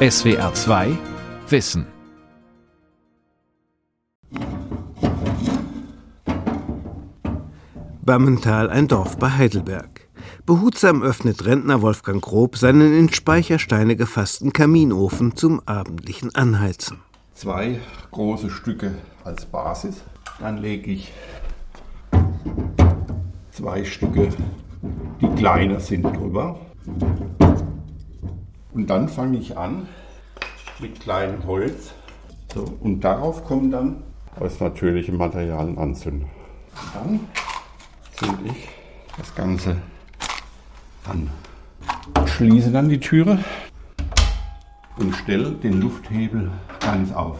SWR 2 Wissen. Bammental, ein Dorf bei Heidelberg. Behutsam öffnet Rentner Wolfgang Grob seinen in Speichersteine gefassten Kaminofen zum abendlichen Anheizen. Zwei große Stücke als Basis. Dann lege ich zwei Stücke, die kleiner sind, drüber. Und dann fange ich an mit kleinem Holz. So, und darauf kommen dann aus natürlichem Material anzünden. Dann zünde ich das Ganze an. Schließe dann die Türe und stelle den Lufthebel ganz auf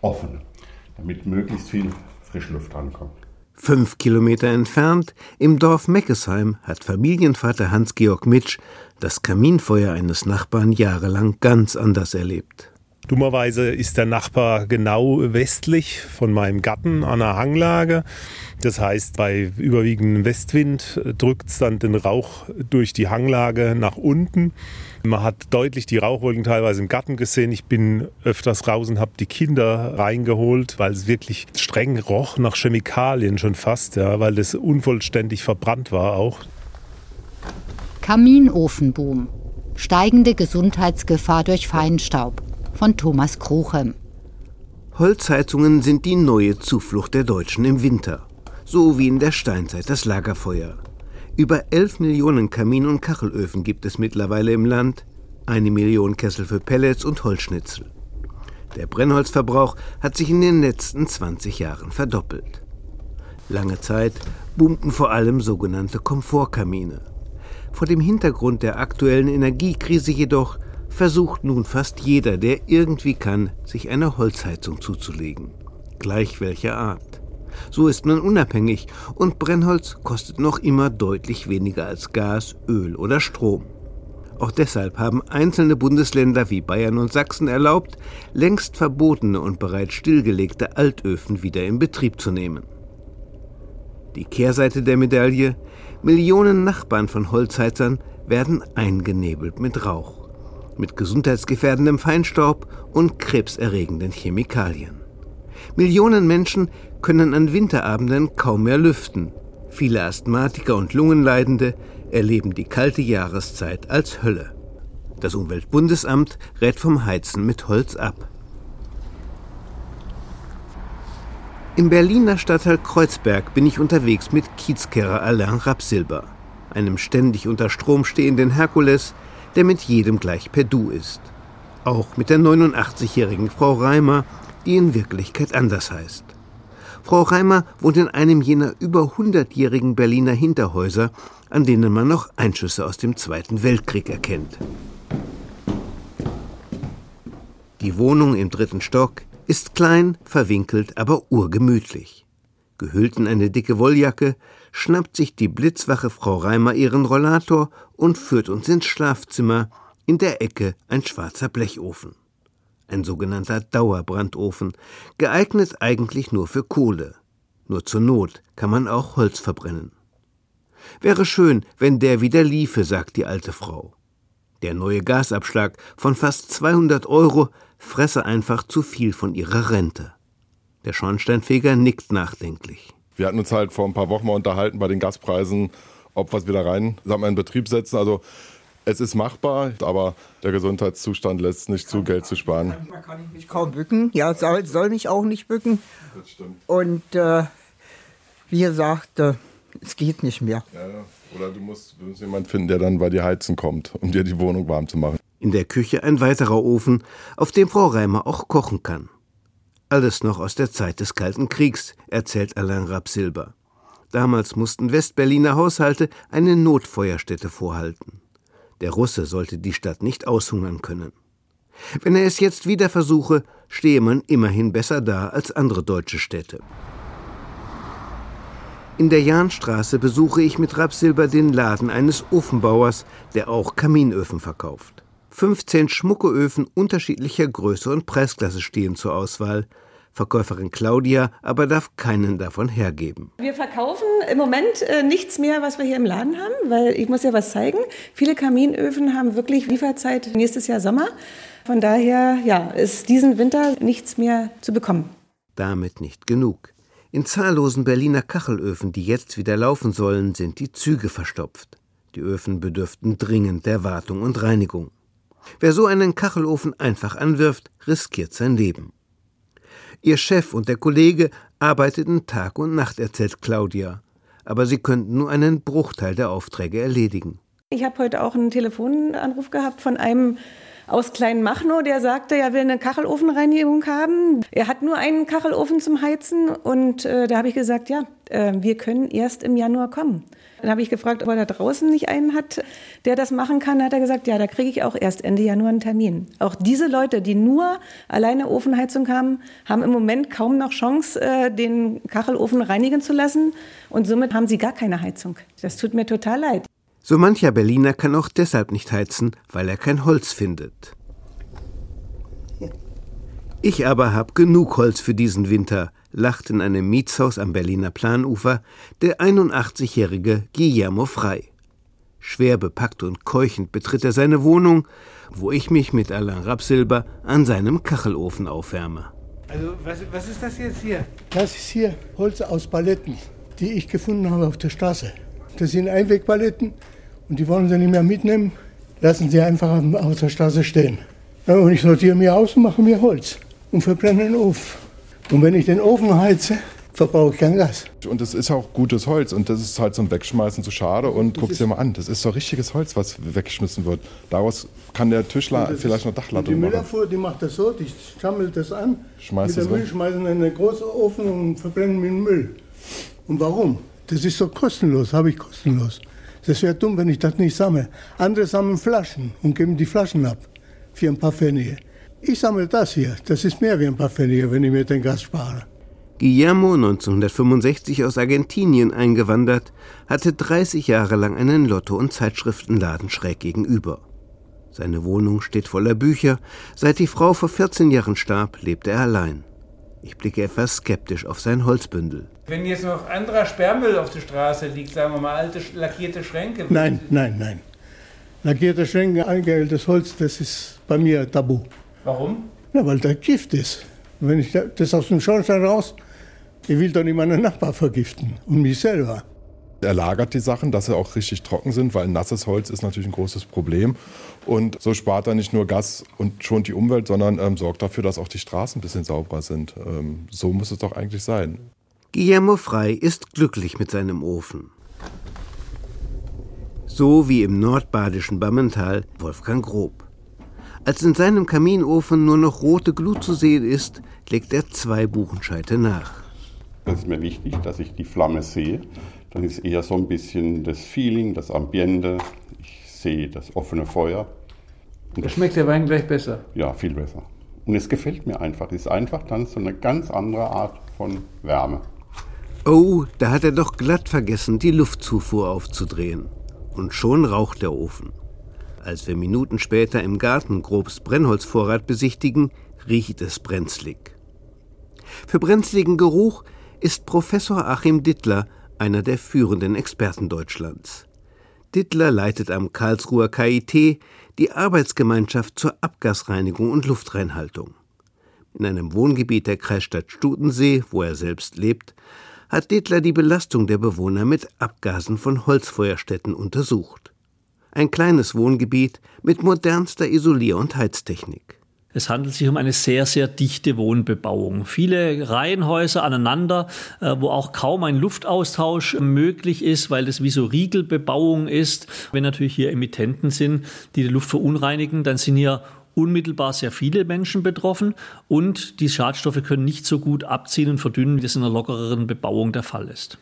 offen, damit möglichst viel Frischluft rankommt. Fünf Kilometer entfernt, im Dorf Meckesheim, hat Familienvater Hans-Georg Mitsch das Kaminfeuer eines Nachbarn jahrelang ganz anders erlebt. Dummerweise ist der Nachbar genau westlich von meinem Garten an der Hanglage. Das heißt, bei überwiegendem Westwind drückt es dann den Rauch durch die Hanglage nach unten. Man hat deutlich die Rauchwolken teilweise im Garten gesehen. Ich bin öfters raus und habe die Kinder reingeholt, weil es wirklich streng roch nach Chemikalien schon fast, ja, weil es unvollständig verbrannt war auch. Kaminofenboom. Steigende Gesundheitsgefahr durch Feinstaub von Thomas Krochem. Holzheizungen sind die neue Zuflucht der Deutschen im Winter. So wie in der Steinzeit das Lagerfeuer. Über 11 Millionen Kamin- und Kachelöfen gibt es mittlerweile im Land, eine Million Kessel für Pellets und Holzschnitzel. Der Brennholzverbrauch hat sich in den letzten 20 Jahren verdoppelt. Lange Zeit boomten vor allem sogenannte Komfortkamine. Vor dem Hintergrund der aktuellen Energiekrise jedoch versucht nun fast jeder, der irgendwie kann, sich eine Holzheizung zuzulegen. Gleich welcher Art. So ist man unabhängig und Brennholz kostet noch immer deutlich weniger als Gas, Öl oder Strom. Auch deshalb haben einzelne Bundesländer wie Bayern und Sachsen erlaubt, längst verbotene und bereits stillgelegte Altöfen wieder in Betrieb zu nehmen. Die Kehrseite der Medaille, Millionen Nachbarn von Holzheizern werden eingenebelt mit Rauch, mit gesundheitsgefährdendem Feinstaub und krebserregenden Chemikalien. Millionen Menschen können an Winterabenden kaum mehr lüften. Viele Asthmatiker und Lungenleidende erleben die kalte Jahreszeit als Hölle. Das Umweltbundesamt rät vom Heizen mit Holz ab. Im Berliner Stadtteil Kreuzberg bin ich unterwegs mit Kiezkehrer Alain Rapsilber, einem ständig unter Strom stehenden Herkules, der mit jedem gleich per Du ist. Auch mit der 89-jährigen Frau Reimer, die in Wirklichkeit anders heißt. Frau Reimer wohnt in einem jener über hundertjährigen Berliner Hinterhäuser, an denen man noch Einschüsse aus dem Zweiten Weltkrieg erkennt. Die Wohnung im dritten Stock ist klein, verwinkelt, aber urgemütlich. Gehüllt in eine dicke Wolljacke, schnappt sich die blitzwache Frau Reimer ihren Rollator und führt uns ins Schlafzimmer, in der Ecke ein schwarzer Blechofen ein sogenannter Dauerbrandofen, geeignet eigentlich nur für Kohle. Nur zur Not kann man auch Holz verbrennen. Wäre schön, wenn der wieder liefe, sagt die alte Frau. Der neue Gasabschlag von fast 200 Euro fresse einfach zu viel von ihrer Rente. Der Schornsteinfeger nickt nachdenklich. Wir hatten uns halt vor ein paar Wochen mal unterhalten bei den Gaspreisen, ob es wieder rein, sagen wir, in Betrieb setzen. Also es ist machbar, aber der Gesundheitszustand lässt nicht zu, Geld zu sparen. Man kann ich mich kaum bücken. Ja, soll, soll mich auch nicht bücken. Das stimmt. Und äh, wie gesagt, äh, es geht nicht mehr. Ja, oder du musst, du musst jemanden finden, der dann bei dir heizen kommt, um dir die Wohnung warm zu machen. In der Küche ein weiterer Ofen, auf dem Frau Reimer auch kochen kann. Alles noch aus der Zeit des Kalten Kriegs, erzählt Alain Rapsilber. Damals mussten Westberliner Haushalte eine Notfeuerstätte vorhalten. Der Russe sollte die Stadt nicht aushungern können. Wenn er es jetzt wieder versuche, stehe man immerhin besser da als andere deutsche Städte. In der Jahnstraße besuche ich mit Rapsilber den Laden eines Ofenbauers, der auch Kaminöfen verkauft. 15 schmucke Öfen unterschiedlicher Größe und Preisklasse stehen zur Auswahl. Verkäuferin Claudia aber darf keinen davon hergeben. Wir verkaufen im Moment äh, nichts mehr, was wir hier im Laden haben, weil ich muss ja was zeigen. Viele Kaminöfen haben wirklich Lieferzeit nächstes Jahr Sommer. Von daher ja, ist diesen Winter nichts mehr zu bekommen. Damit nicht genug. In zahllosen Berliner Kachelöfen, die jetzt wieder laufen sollen, sind die Züge verstopft. Die Öfen bedürften dringend der Wartung und Reinigung. Wer so einen Kachelofen einfach anwirft, riskiert sein Leben. Ihr Chef und der Kollege arbeiteten Tag und Nacht, erzählt Claudia, aber sie könnten nur einen Bruchteil der Aufträge erledigen. Ich habe heute auch einen Telefonanruf gehabt von einem aus Kleinmachnow, der sagte, er will eine Kachelofenreinigung haben. Er hat nur einen Kachelofen zum Heizen und äh, da habe ich gesagt, ja, äh, wir können erst im Januar kommen. Dann habe ich gefragt, ob er da draußen nicht einen hat, der das machen kann. Da hat er gesagt, ja, da kriege ich auch erst Ende Januar einen Termin. Auch diese Leute, die nur alleine Ofenheizung haben, haben im Moment kaum noch Chance, äh, den Kachelofen reinigen zu lassen. Und somit haben sie gar keine Heizung. Das tut mir total leid. So mancher Berliner kann auch deshalb nicht heizen, weil er kein Holz findet. Ich aber hab genug Holz für diesen Winter, lacht in einem Mietshaus am Berliner Planufer der 81-jährige Guillermo Frei. Schwer bepackt und keuchend betritt er seine Wohnung, wo ich mich mit Alain Rapsilber an seinem Kachelofen aufwärme. Also, was, was ist das jetzt hier? Das ist hier Holz aus Paletten, die ich gefunden habe auf der Straße. Das sind Einwegpaletten, und die wollen sie nicht mehr mitnehmen, lassen sie einfach auf der Straße stehen. Ja, und ich sortiere mir aus und mache mir Holz und verbrenne den Ofen. Und wenn ich den Ofen heize, verbrauche ich kein Gas. Und es ist auch gutes Holz und das ist halt zum Wegschmeißen zu schade. Und guck dir mal an, das ist so richtiges Holz, was weggeschmissen wird. Daraus kann der Tischler vielleicht noch Dachlattung machen. Die Müllabfuhr, die macht das so, die sammelt das an, Schmeißt mit der Müll schmeißen in einen großen Ofen und verbrennen mit dem Müll. Und warum? Das ist so kostenlos, habe ich kostenlos. Das wäre dumm, wenn ich das nicht sammle. Andere sammeln Flaschen und geben die Flaschen ab für ein paar Pfennige. Ich sammle das hier. Das ist mehr wie ein paar Pfennige, wenn ich mir den Gas spare. Guillermo, 1965 aus Argentinien eingewandert, hatte 30 Jahre lang einen Lotto- und Zeitschriftenladen schräg gegenüber. Seine Wohnung steht voller Bücher. Seit die Frau vor 14 Jahren starb, lebt er allein. Ich blicke etwas skeptisch auf sein Holzbündel. Wenn jetzt noch anderer Sperrmüll auf der Straße liegt, sagen wir mal alte lackierte Schränke. Nein, nein, nein. Lackierte Schränke, eingeheiltes Holz, das ist bei mir tabu. Warum? Na, weil da Gift ist. Wenn ich das aus dem Schornstein raus, ich will doch nicht meinen Nachbar vergiften und mich selber. Er lagert die Sachen, dass sie auch richtig trocken sind, weil nasses Holz ist natürlich ein großes Problem. Und so spart er nicht nur Gas und schont die Umwelt, sondern ähm, sorgt dafür, dass auch die Straßen ein bisschen sauberer sind. Ähm, so muss es doch eigentlich sein. Guillermo Frei ist glücklich mit seinem Ofen. So wie im nordbadischen Bammental Wolfgang Grob. Als in seinem Kaminofen nur noch rote Glut zu sehen ist, legt er zwei Buchenscheite nach. Das ist mir wichtig, dass ich die Flamme sehe. Dann ist eher so ein bisschen das Feeling, das Ambiente. Ich sehe das offene Feuer. Und Da schmeckt der Wein gleich besser. Ja, viel besser. Und es gefällt mir einfach. Es ist einfach dann so eine ganz andere Art von Wärme. Oh, da hat er doch glatt vergessen, die Luftzufuhr aufzudrehen. Und schon raucht der Ofen. Als wir Minuten später im Garten Grobs Brennholzvorrat besichtigen, riecht es brenzlig. Für brenzligen Geruch ist Professor Achim Dittler einer der führenden Experten Deutschlands. Dittler leitet am Karlsruher KIT die Arbeitsgemeinschaft zur Abgasreinigung und Luftreinhaltung. In einem Wohngebiet der Kreisstadt Stutensee, wo er selbst lebt, hat Dittler die Belastung der Bewohner mit Abgasen von Holzfeuerstätten untersucht. Ein kleines Wohngebiet mit modernster Isolier- und Heiztechnik. Es handelt sich um eine sehr, sehr dichte Wohnbebauung. Viele Reihenhäuser aneinander, äh, wo auch kaum ein Luftaustausch möglich ist, weil das wie so Riegelbebauung ist. Wenn natürlich hier Emittenten sind, die die Luft verunreinigen, dann sind hier unmittelbar sehr viele Menschen betroffen und die Schadstoffe können nicht so gut abziehen und verdünnen, wie das in einer lockereren Bebauung der Fall ist.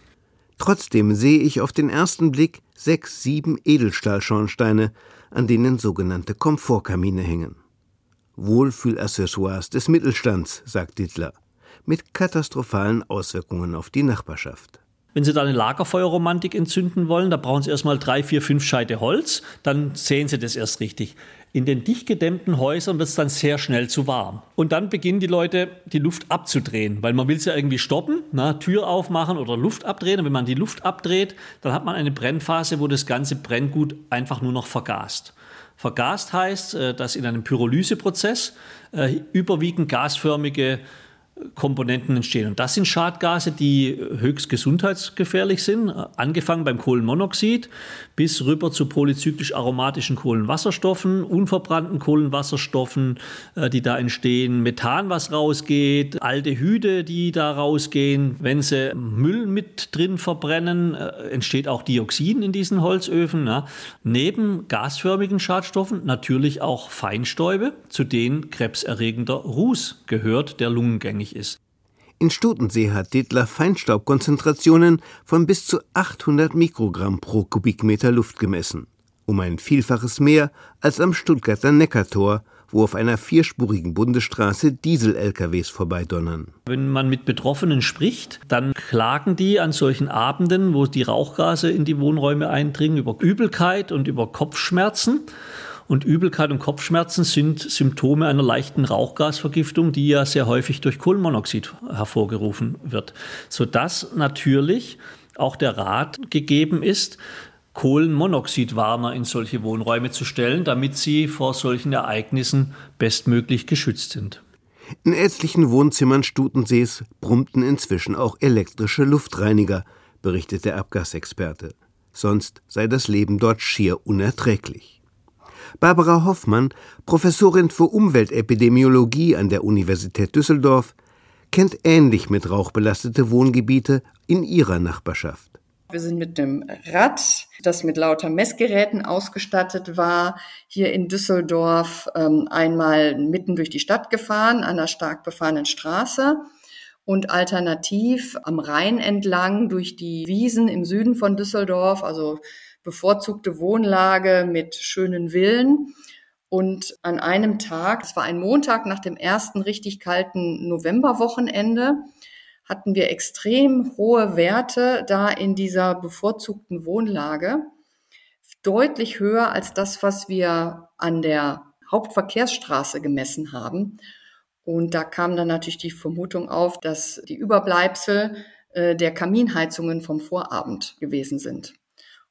Trotzdem sehe ich auf den ersten Blick sechs, sieben Edelstahlschornsteine, an denen sogenannte Komfortkamine hängen. Wohlfühlaccessoires des Mittelstands, sagt Dittler, mit katastrophalen Auswirkungen auf die Nachbarschaft. Wenn Sie da eine Lagerfeuerromantik entzünden wollen, da brauchen Sie erstmal drei, vier, fünf Scheite Holz, dann sehen Sie das erst richtig. In den dicht gedämmten Häusern wird es dann sehr schnell zu warm. Und dann beginnen die Leute, die Luft abzudrehen, weil man will es ja irgendwie stoppen, na, Tür aufmachen oder Luft abdrehen. Und wenn man die Luft abdreht, dann hat man eine Brennphase, wo das ganze Brenngut einfach nur noch vergast. Vergast heißt, äh, dass in einem Pyrolyseprozess äh, überwiegend gasförmige Komponenten entstehen. Und das sind Schadgase, die höchst gesundheitsgefährlich sind, angefangen beim Kohlenmonoxid bis rüber zu polyzyklisch aromatischen Kohlenwasserstoffen, unverbrannten Kohlenwasserstoffen, äh, die da entstehen, Methan, was rausgeht, Aldehyde, die da rausgehen. Wenn sie Müll mit drin verbrennen, äh, entsteht auch Dioxin in diesen Holzöfen. Neben gasförmigen Schadstoffen natürlich auch Feinstäube, zu denen krebserregender Ruß gehört, der lungengängig notwendig ist. In Stutensee hat Dittler Feinstaubkonzentrationen von bis zu 800 Mikrogramm pro Kubikmeter Luft gemessen, um ein Vielfaches mehr als am Stuttgarter Neckartor, wo auf einer vierspurigen Bundesstraße Diesel-LKWs vorbeidonnern. Wenn man mit Betroffenen spricht, dann klagen die an solchen Abenden, wo die Rauchgase in die Wohnräume eindringen, über Übelkeit und über Kopfschmerzen. Und Übelkeit und Kopfschmerzen sind Symptome einer leichten Rauchgasvergiftung, die ja sehr häufig durch Kohlenmonoxid hervorgerufen wird. Sodass natürlich auch der Rat gegeben ist, Kohlenmonoxidwarner in solche Wohnräume zu stellen, damit sie vor solchen Ereignissen bestmöglich geschützt sind. In etlichen Wohnzimmern Stutensees brummten inzwischen auch elektrische Luftreiniger, berichtet der Abgasexperte. Sonst sei das Leben dort schier unerträglich. Barbara Hoffmann, Professorin für Umweltepidemiologie an der Universität Düsseldorf, kennt ähnlich mit Rauch belastete Wohngebiete in ihrer Nachbarschaft. Wir sind mit dem Rad, das mit lauter Messgeräten ausgestattet war, hier in Düsseldorf ähm, einmal mitten durch die Stadt gefahren, an einer stark befahrenen Straße und alternativ am Rhein entlang durch die Wiesen im Süden von Düsseldorf, also bevorzugte Wohnlage mit schönen Villen. Und an einem Tag, es war ein Montag nach dem ersten richtig kalten Novemberwochenende, hatten wir extrem hohe Werte da in dieser bevorzugten Wohnlage. Deutlich höher als das, was wir an der Hauptverkehrsstraße gemessen haben. Und da kam dann natürlich die Vermutung auf, dass die Überbleibsel äh, der Kaminheizungen vom Vorabend gewesen sind.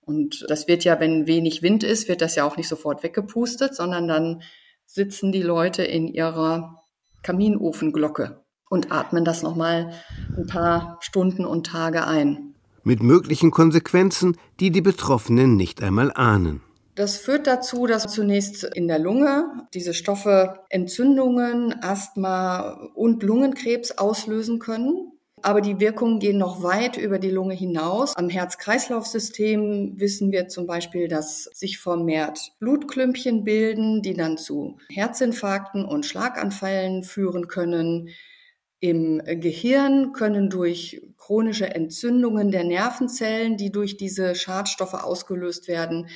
Und das wird ja, wenn wenig Wind ist, wird das ja auch nicht sofort weggepustet, sondern dann sitzen die Leute in ihrer Kaminofenglocke und atmen das nochmal ein paar Stunden und Tage ein. Mit möglichen Konsequenzen, die die Betroffenen nicht einmal ahnen. Das führt dazu, dass zunächst in der Lunge diese Stoffe Entzündungen, Asthma und Lungenkrebs auslösen können aber die Wirkungen gehen noch weit über die Lunge hinaus. Am Herz-Kreislauf-System wissen wir zum Beispiel, dass sich vermehrt Blutklümpchen bilden, die dann zu Herzinfarkten und Schlaganfällen führen können. Im Gehirn können durch chronische Entzündungen der Nervenzellen, die durch diese Schadstoffe ausgelöst werden,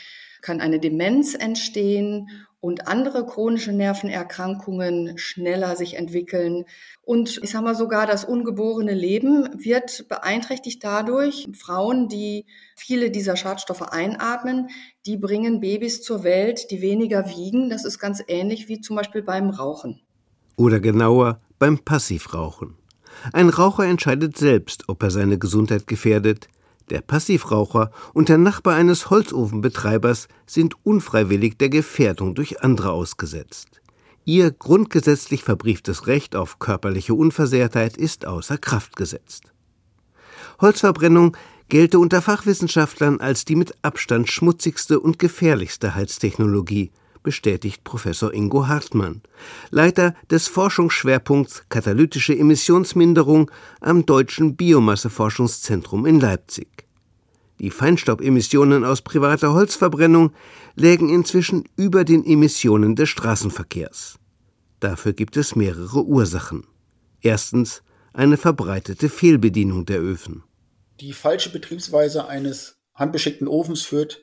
kann eine Demenz entstehen und andere chronische Nervenerkrankungen schneller sich entwickeln. Und ich sage mal sogar, das ungeborene Leben wird beeinträchtigt dadurch. Frauen, die viele dieser Schadstoffe einatmen, die bringen Babys zur Welt, die weniger wiegen. Das ist ganz ähnlich wie zum Beispiel beim Rauchen. Oder genauer beim Passivrauchen. Ein Raucher entscheidet selbst, ob er seine Gesundheit gefährdet. Der Passivraucher und der Nachbar eines Holzofenbetreibers sind unfreiwillig der Gefährdung durch andere ausgesetzt. Ihr grundgesetzlich verbrieftes Recht auf körperliche Unversehrtheit ist außer Kraft gesetzt. Holzverbrennung gelte unter Fachwissenschaftlern als die mit Abstand schmutzigste und gefährlichste Heiztechnologie, bestätigt Professor Ingo Hartmann, Leiter des Forschungsschwerpunkts Katalytische Emissionsminderung am Deutschen Biomasseforschungszentrum in Leipzig. Die Feinstaubemissionen aus privater Holzverbrennung lägen inzwischen über den Emissionen des Straßenverkehrs. Dafür gibt es mehrere Ursachen. Erstens eine verbreitete Fehlbedienung der Öfen. Die falsche Betriebsweise eines handbeschickten Ofens führt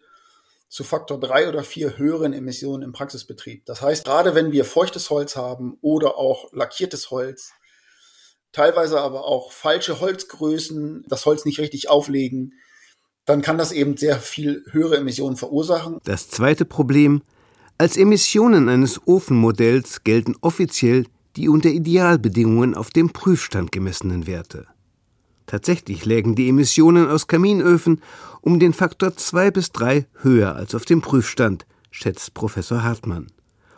zu Faktor drei oder vier höheren Emissionen im Praxisbetrieb. Das heißt, gerade wenn wir feuchtes Holz haben oder auch lackiertes Holz, teilweise aber auch falsche Holzgrößen, das Holz nicht richtig auflegen, dann kann das eben sehr viel höhere Emissionen verursachen. Das zweite Problem, Als Emissionen eines Ofenmodells gelten offiziell die unter Idealbedingungen auf dem Prüfstand gemessenen Werte. Tatsächlich lägen die Emissionen aus Kaminöfen um den Faktor zwei bis drei höher als auf dem Prüfstand, schätzt Professor Hartmann,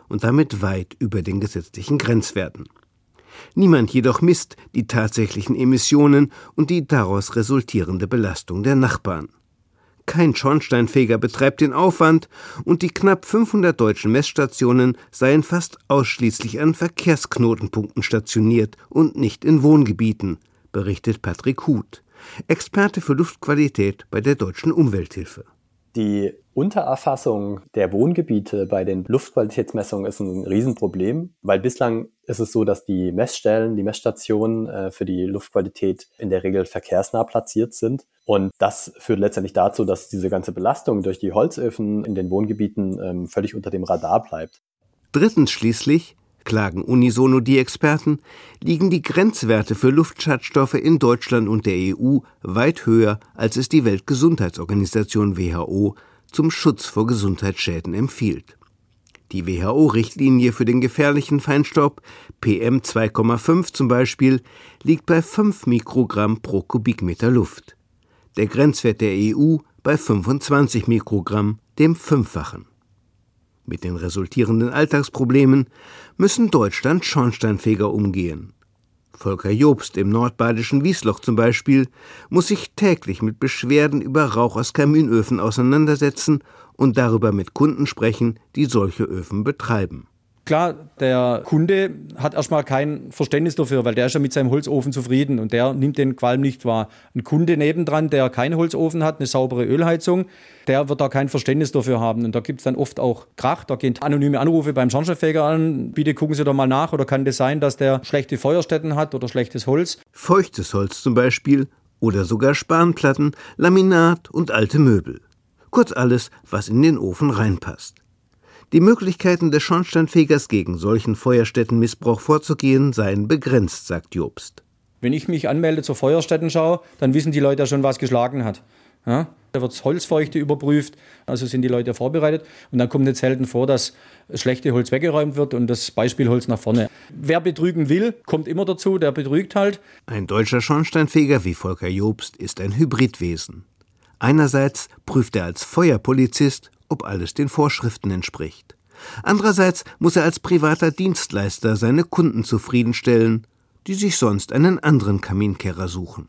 und damit weit über den gesetzlichen Grenzwerten. Niemand jedoch misst die tatsächlichen Emissionen und die daraus resultierende Belastung der Nachbarn. Kein Schornsteinfeger betreibt den Aufwand und die knapp 500 deutschen Messstationen seien fast ausschließlich an Verkehrsknotenpunkten stationiert und nicht in Wohngebieten, berichtet Patrick Huth, Experte für Luftqualität bei der Deutschen Umwelthilfe. Die Untererfassung der Wohngebiete bei den Luftqualitätsmessungen ist ein Riesenproblem, weil bislang ist es so, dass die Messstellen, die Messstationen äh, für die Luftqualität in der Regel verkehrsnah platziert sind. Und das führt letztendlich dazu, dass diese ganze Belastung durch die Holzöfen in den Wohngebieten ähm, völlig unter dem Radar bleibt. Drittens schließlich klagen unisono die Experten, liegen die Grenzwerte für Luftschadstoffe in Deutschland und der EU weit höher, als es die Weltgesundheitsorganisation WHO zum Schutz vor Gesundheitsschäden empfiehlt. Die WHO-Richtlinie für den gefährlichen Feinstaub PM 2,5 zum Beispiel liegt bei 5 Mikrogramm pro Kubikmeter Luft. Der Grenzwert der EU bei 25 Mikrogramm, dem Fünffachen. Mit den resultierenden Alltagsproblemen müssen Deutschland Schornsteinfeger umgehen. Volker Jobst im nordbadischen Wiesloch zum Beispiel muss sich täglich mit Beschwerden über Rauch aus Kaminöfen auseinandersetzen und darüber mit Kunden sprechen, die solche Öfen betreiben. Klar, der Kunde hat erstmal kein Verständnis dafür, weil der ist ja mit seinem Holzofen zufrieden und der nimmt den Qualm nicht wahr. Ein Kunde nebendran, der keinen Holzofen hat, eine saubere Ölheizung, der wird da kein Verständnis dafür haben. Und da gibt es dann oft auch Krach, da gehen anonyme Anrufe beim Schornsteinfeger an, bitte gucken Sie doch mal nach oder kann das sein, dass der schlechte Feuerstätten hat oder schlechtes Holz? Feuchtes Holz zum Beispiel oder sogar Spanplatten, Laminat und alte Möbel. Kurz alles, was in den Ofen reinpasst. Die Möglichkeiten des Schornsteinfegers gegen solchen Feuerstättenmissbrauch vorzugehen seien begrenzt, sagt Jobst. Wenn ich mich anmelde zur Feuerstättenschau, dann wissen die Leute ja schon, was geschlagen hat. Ja? Da wird Holzfeuchte überprüft, also sind die Leute vorbereitet. Und dann kommt es selten vor, dass schlechte Holz weggeräumt wird und das Beispielholz nach vorne. Wer betrügen will, kommt immer dazu, der betrügt halt. Ein deutscher Schornsteinfeger wie Volker Jobst ist ein Hybridwesen. Einerseits prüft er als Feuerpolizist ob alles den Vorschriften entspricht. Andererseits muss er als privater Dienstleister seine Kunden zufriedenstellen, die sich sonst einen anderen Kaminkehrer suchen.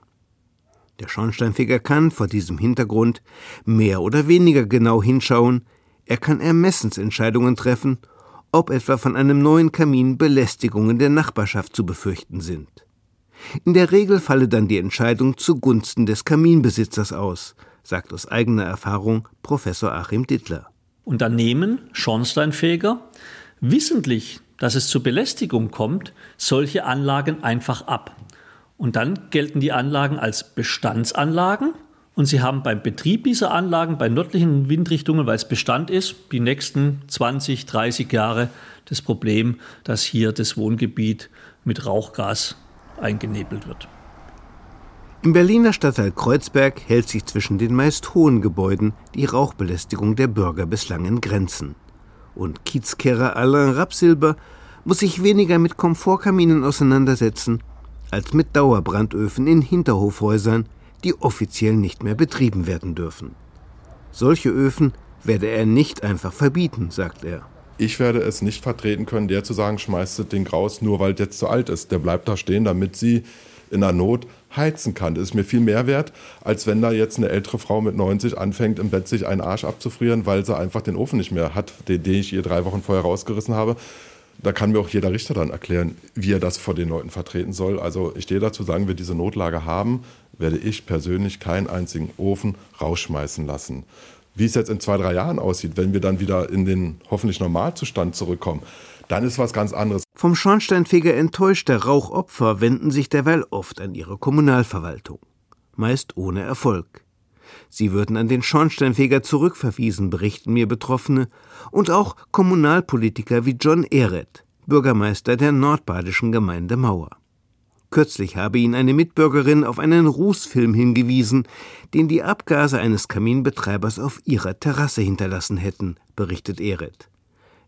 Der Schornsteinfeger kann vor diesem Hintergrund mehr oder weniger genau hinschauen, er kann Ermessensentscheidungen treffen, ob etwa von einem neuen Kamin Belästigungen der Nachbarschaft zu befürchten sind. In der Regel falle dann die Entscheidung zugunsten des Kaminbesitzers aus, sagt aus eigener Erfahrung Professor Achim Dittler. Unternehmen, Schornsteinfeger, wissentlich, dass es zur Belästigung kommt, solche Anlagen einfach ab. Und dann gelten die Anlagen als Bestandsanlagen und Sie haben beim Betrieb dieser Anlagen bei nördlichen Windrichtungen, weil es Bestand ist, die nächsten 20, 30 Jahre das Problem, dass hier das Wohngebiet mit Rauchgas eingenebelt wird. Im Berliner Stadtteil Kreuzberg hält sich zwischen den meist hohen Gebäuden die Rauchbelästigung der Bürger bislang in Grenzen. Und Kiezkehrer Alain Rapsilber muss sich weniger mit Komfortkaminen auseinandersetzen, als mit Dauerbrandöfen in Hinterhofhäusern, die offiziell nicht mehr betrieben werden dürfen. Solche Öfen werde er nicht einfach verbieten, sagt er. Ich werde es nicht vertreten können, der zu sagen, schmeißt das Ding raus, nur weil jetzt zu alt ist. Der bleibt da stehen, damit sie in der Not heizen kann. Das ist mir viel mehr wert, als wenn da jetzt eine ältere Frau mit 90 anfängt, im Bett sich einen Arsch abzufrieren, weil sie einfach den Ofen nicht mehr hat, den, den ich ihr drei Wochen vorher rausgerissen habe. Da kann mir auch jeder Richter dann erklären, wie er das vor den Leuten vertreten soll. Also ich stehe dazu, sagen wir diese Notlage haben, werde ich persönlich keinen einzigen Ofen rausschmeißen lassen. Wie es jetzt in zwei, drei Jahren aussieht, wenn wir dann wieder in den hoffentlich Normalzustand zurückkommen, dann ist was ganz anderes. Vom Schornsteinfeger enttäuschte Rauchopfer wenden sich derweil oft an ihre Kommunalverwaltung. Meist ohne Erfolg. Sie würden an den Schornsteinfeger zurückverwiesen, berichten mir Betroffene, und auch Kommunalpolitiker wie John Ehret, Bürgermeister der nordbadischen Gemeinde Mauer. Kürzlich habe ihn eine Mitbürgerin auf einen Rußfilm hingewiesen, den die Abgase eines Kaminbetreibers auf ihrer Terrasse hinterlassen hätten, berichtet Ehret.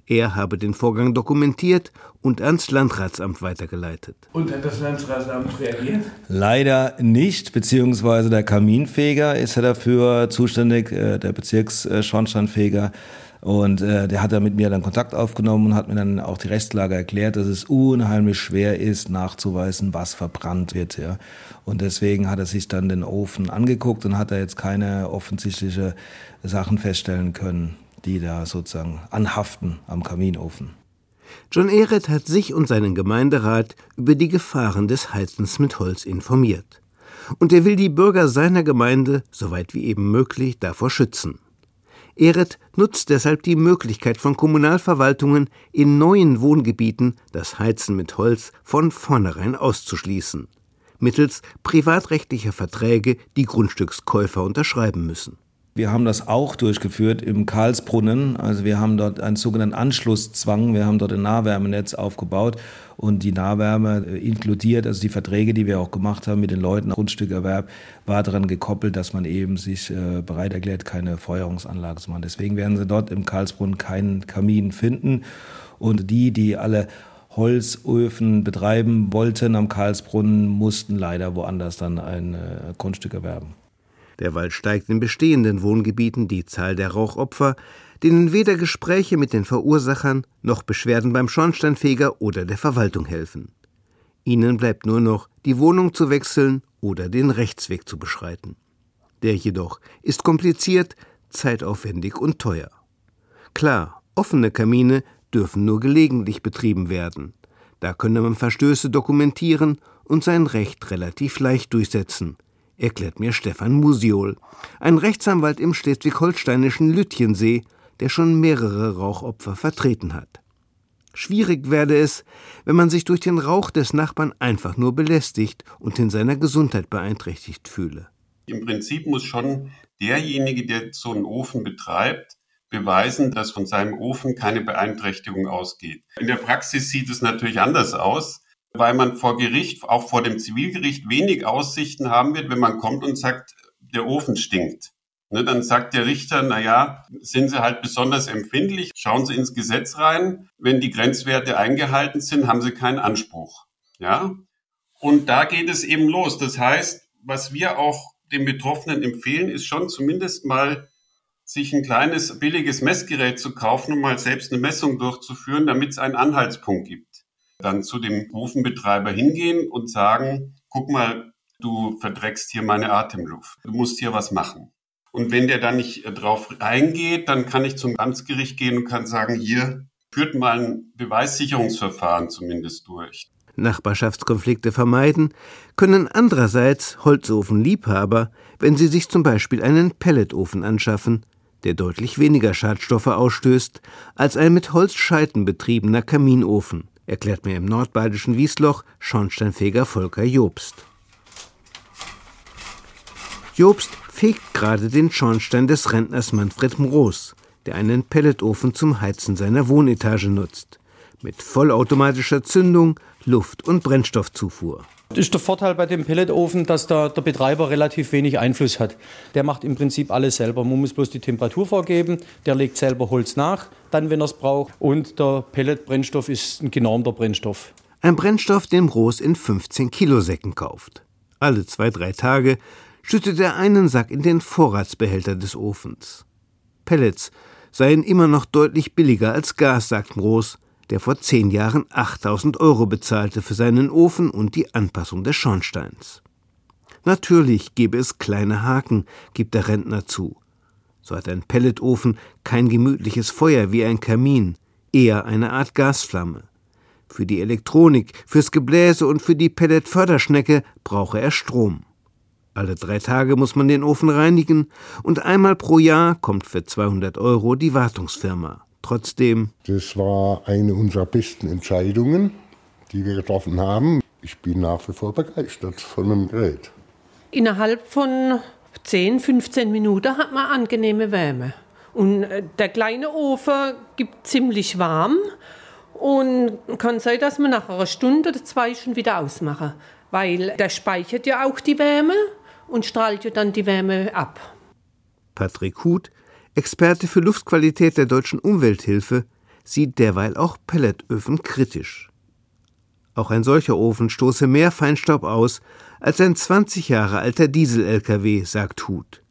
Er habe den Vorgang dokumentiert und ans Landratsamt weitergeleitet. Und hat das Landratsamt reagiert? Leider nicht, beziehungsweise der Kaminfeger ist ja dafür zuständig, äh, der Bezirksschornsteinfeger. Und äh, der hat da mit mir dann Kontakt aufgenommen und hat mir dann auch die Rechtslage erklärt, dass es unheimlich schwer ist, nachzuweisen, was verbrannt wird. Ja. Und deswegen hat er sich dann den Ofen angeguckt und hat da jetzt keine offensichtliche Sachen feststellen können, die da sozusagen anhaften am Kaminofen. John Ehret hat sich und seinen Gemeinderat über die Gefahren des Heizens mit Holz informiert. Und er will die Bürger seiner Gemeinde, soweit wie eben möglich, davor schützen. Ehret nutzt deshalb die Möglichkeit von Kommunalverwaltungen, in neuen Wohngebieten das Heizen mit Holz von vornherein auszuschließen, mittels privatrechtlicher Verträge, die Grundstückskäufer unterschreiben müssen. Wir haben das auch durchgeführt im Karlsbrunnen. Also wir haben dort einen sogenannten Anschlusszwang. Wir haben dort ein Nahwärmenetz aufgebaut und die Nahwärme äh, inkludiert, also die Verträge, die wir auch gemacht haben mit den Leuten, Grundstückerwerb, war daran gekoppelt, dass man eben sich äh, bereit erklärt, keine Feuerungsanlage zu machen. Deswegen werden Sie dort im Karlsbrunnen keinen Kamin finden. Und die, die alle Holzöfen betreiben wollten am Karlsbrunnen, mussten leider woanders dann ein äh, Grundstück erwerben. Derweil steigt in bestehenden Wohngebieten die Zahl der Rauchopfer, denen weder Gespräche mit den Verursachern noch Beschwerden beim Schornsteinfeger oder der Verwaltung helfen. Ihnen bleibt nur noch, die Wohnung zu wechseln oder den Rechtsweg zu beschreiten. Der jedoch ist kompliziert, zeitaufwendig und teuer. Klar, offene Kamine dürfen nur gelegentlich betrieben werden. Da könne man Verstöße dokumentieren und sein Recht relativ leicht durchsetzen, erklärt mir Stefan Musiol, ein Rechtsanwalt im schleswig-holsteinischen Lütjensee, der schon mehrere Rauchopfer vertreten hat. Schwierig werde es, wenn man sich durch den Rauch des Nachbarn einfach nur belästigt und in seiner Gesundheit beeinträchtigt fühle. Im Prinzip muss schon derjenige, der so einen Ofen betreibt, beweisen, dass von seinem Ofen keine Beeinträchtigung ausgeht. In der Praxis sieht es natürlich anders aus weil man vor Gericht, auch vor dem Zivilgericht, wenig Aussichten haben wird, wenn man kommt und sagt, der Ofen stinkt. Ne, dann sagt der Richter, na ja, sind Sie halt besonders empfindlich, schauen Sie ins Gesetz rein. Wenn die Grenzwerte eingehalten sind, haben Sie keinen Anspruch. Ja? Und da geht es eben los. Das heißt, was wir auch den Betroffenen empfehlen, ist schon zumindest mal sich ein kleines billiges Messgerät zu kaufen, um mal selbst eine Messung durchzuführen, damit es einen Anhaltspunkt gibt dann zu dem Ofenbetreiber hingehen und sagen, guck mal, du verdreckst hier meine Atemluft. Du musst hier was machen. Und wenn der dann nicht äh, drauf eingeht, dann kann ich zum Amtsgericht gehen und kann sagen, hier führt mal ein Beweissicherungsverfahren zumindest durch. Nachbarschaftskonflikte vermeiden können andererseits Holzofenliebhaber, wenn sie sich zum Beispiel einen Pelletofen anschaffen, der deutlich weniger Schadstoffe ausstößt als ein mit Holzscheiten betriebener Kaminofen erklärt mir im nordbayerischen Wiesloch Schornsteinfeger Volker Jobst. Jobst fegt gerade den Schornstein des Rentners Manfred Mroos, der einen Pelletofen zum Heizen seiner Wohnetage nutzt. Mit vollautomatischer Zündung, Luft- und Brennstoffzufuhr. Ist der Vorteil bei dem Pelletofen, dass der, der Betreiber relativ wenig Einfluss hat. Der macht im Prinzip alles selber. Man muss bloß die Temperatur vorgeben, der legt selber Holz nach, dann, wenn er es braucht. Und der Pelletbrennstoff ist ein genormter Brennstoff. Ein Brennstoff, den Roos in 15 Kilo Säcken kauft. Alle zwei, drei Tage schüttet er einen Sack in den Vorratsbehälter des Ofens. Pellets seien immer noch deutlich billiger als Gas, sagt Roos der vor zehn Jahren 8000 Euro bezahlte für seinen Ofen und die Anpassung des Schornsteins. Natürlich gebe es kleine Haken, gibt der Rentner zu. So hat ein Pelletofen kein gemütliches Feuer wie ein Kamin, eher eine Art Gasflamme. Für die Elektronik, fürs Gebläse und für die Pelletförderschnecke brauche er Strom. Alle drei Tage muss man den Ofen reinigen und einmal pro Jahr kommt für 200 Euro die Wartungsfirma. Trotzdem. Das war eine unserer besten Entscheidungen, die wir getroffen haben. Ich bin nach wie vor begeistert von dem Gerät. Innerhalb von 10, 15 Minuten hat man angenehme Wärme. Und äh, der kleine Ofen gibt ziemlich warm und kann sein, dass man nach einer Stunde oder zwei schon wieder ausmachen, weil der speichert ja auch die Wärme und strahlt ja dann die Wärme ab. Patrick Huth Experte für Luftqualität der Deutschen Umwelthilfe, sieht derweil auch Pelletöfen kritisch. Auch ein solcher Ofen stoße mehr Feinstaub aus als ein 20 Jahre alter Diesel-Lkw, sagt Huth.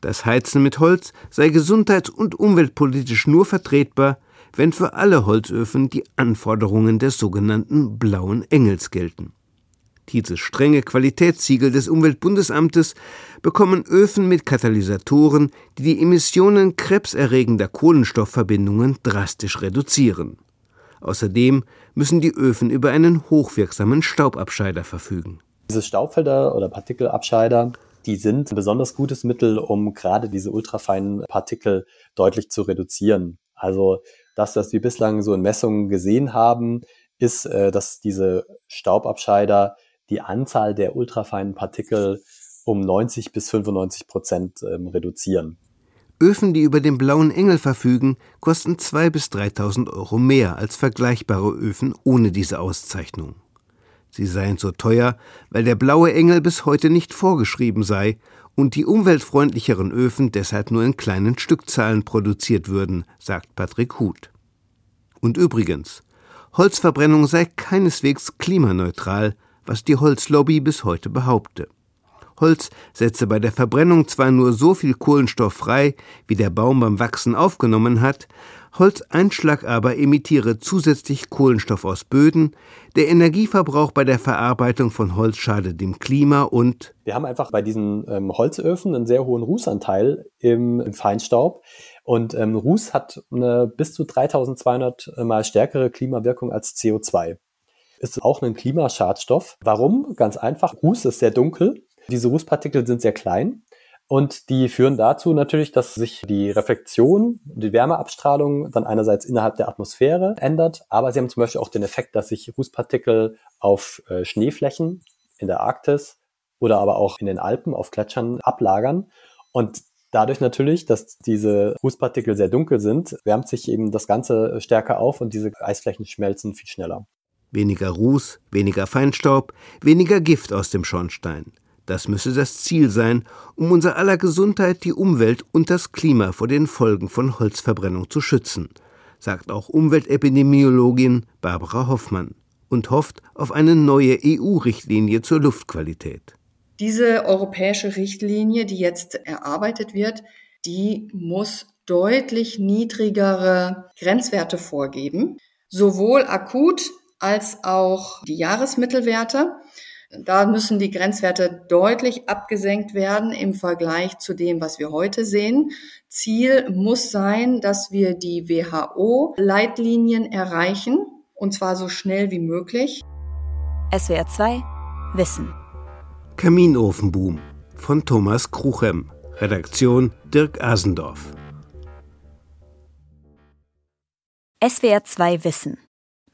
Das Heizen mit Holz sei gesundheits- und umweltpolitisch nur vertretbar, wenn für alle Holzöfen die Anforderungen des sogenannten blauen Engels gelten. Dieses strenge Qualitätssiegel des Umweltbundesamtes bekommen Öfen mit Katalysatoren, die die Emissionen krebserregender Kohlenstoffverbindungen drastisch reduzieren. Außerdem müssen die Öfen über einen hochwirksamen Staubabscheider verfügen. Diese Staubfelder oder Partikelabscheider, die sind ein besonders gutes Mittel, um gerade diese ultrafeinen Partikel deutlich zu reduzieren. Also das, was wir bislang so in Messungen gesehen haben, ist, äh, dass diese Staubabscheider die Anzahl der ultrafeinen Partikel um 90 bis 95 Prozent ähm, reduzieren. Öfen, die über den blauen Engel verfügen, kosten 2.000 bis 3.000 Euro mehr als vergleichbare Öfen ohne diese Auszeichnung. Sie seien so teuer, weil der blaue Engel bis heute nicht vorgeschrieben sei und die umweltfreundlicheren Öfen deshalb nur in kleinen Stückzahlen produziert würden, sagt Patrick Huth. Und übrigens, Holzverbrennung sei keineswegs klimaneutral, was die Holzlobby bis heute behaupte. Holz setze bei der Verbrennung zwar nur so viel Kohlenstoff frei, wie der Baum beim Wachsen aufgenommen hat, Holzeinschlag aber emittiere zusätzlich Kohlenstoff aus Böden, der Energieverbrauch bei der Verarbeitung von Holz schade dem Klima und Wir haben einfach bei diesen ähm, Holzöfen einen sehr hohen Rußanteil im, im Feinstaub. Und ähm, Ruß hat eine bis zu 3200 mal stärkere Klimawirkung als CO2. Ist auch ein Klimaschadstoff. Warum? Ganz einfach. Ruß ist sehr dunkel. Diese Rußpartikel sind sehr klein und die führen dazu natürlich, dass sich die Reflexion, die Wärmeabstrahlung dann einerseits innerhalb der Atmosphäre ändert, aber sie haben zum Beispiel auch den Effekt, dass sich Rußpartikel auf äh, Schneeflächen in der Arktis oder aber auch in den Alpen auf Gletschern ablagern und Dadurch natürlich, dass diese Rußpartikel sehr dunkel sind, wärmt sich eben das Ganze stärker auf und diese Eisflächen schmelzen viel schneller. Weniger Ruß, weniger Feinstaub, weniger Gift aus dem Schornstein. Das müsse das Ziel sein, um unser aller Gesundheit, die Umwelt und das Klima vor den Folgen von Holzverbrennung zu schützen, sagt auch Umweltepidemiologin Barbara Hoffmann und hofft auf eine neue EU-Richtlinie zur Luftqualität. Diese europäische Richtlinie, die jetzt erarbeitet wird, die muss deutlich niedrigere Grenzwerte vorgeben, sowohl akut als auch die Jahresmittelwerte. Da müssen die Grenzwerte deutlich abgesenkt werden im Vergleich zu dem, was wir heute sehen. Ziel muss sein, dass wir die WHO-Leitlinien erreichen, und zwar so schnell wie möglich. SWR 2 Wissen. Kaminofenboom von Thomas Kruchem. Redaktion Dirk Asendorf. SWR 2 Wissen.